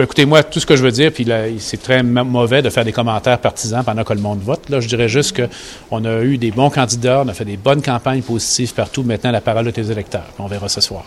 Ben, écoutez, moi, tout ce que je veux dire, puis c'est très mauvais de faire des commentaires partisans pendant que le monde vote. Là, je dirais juste qu'on a eu des bons candidats, on a fait des bonnes campagnes positives partout. Maintenant, la parole est aux électeurs. On verra ce soir.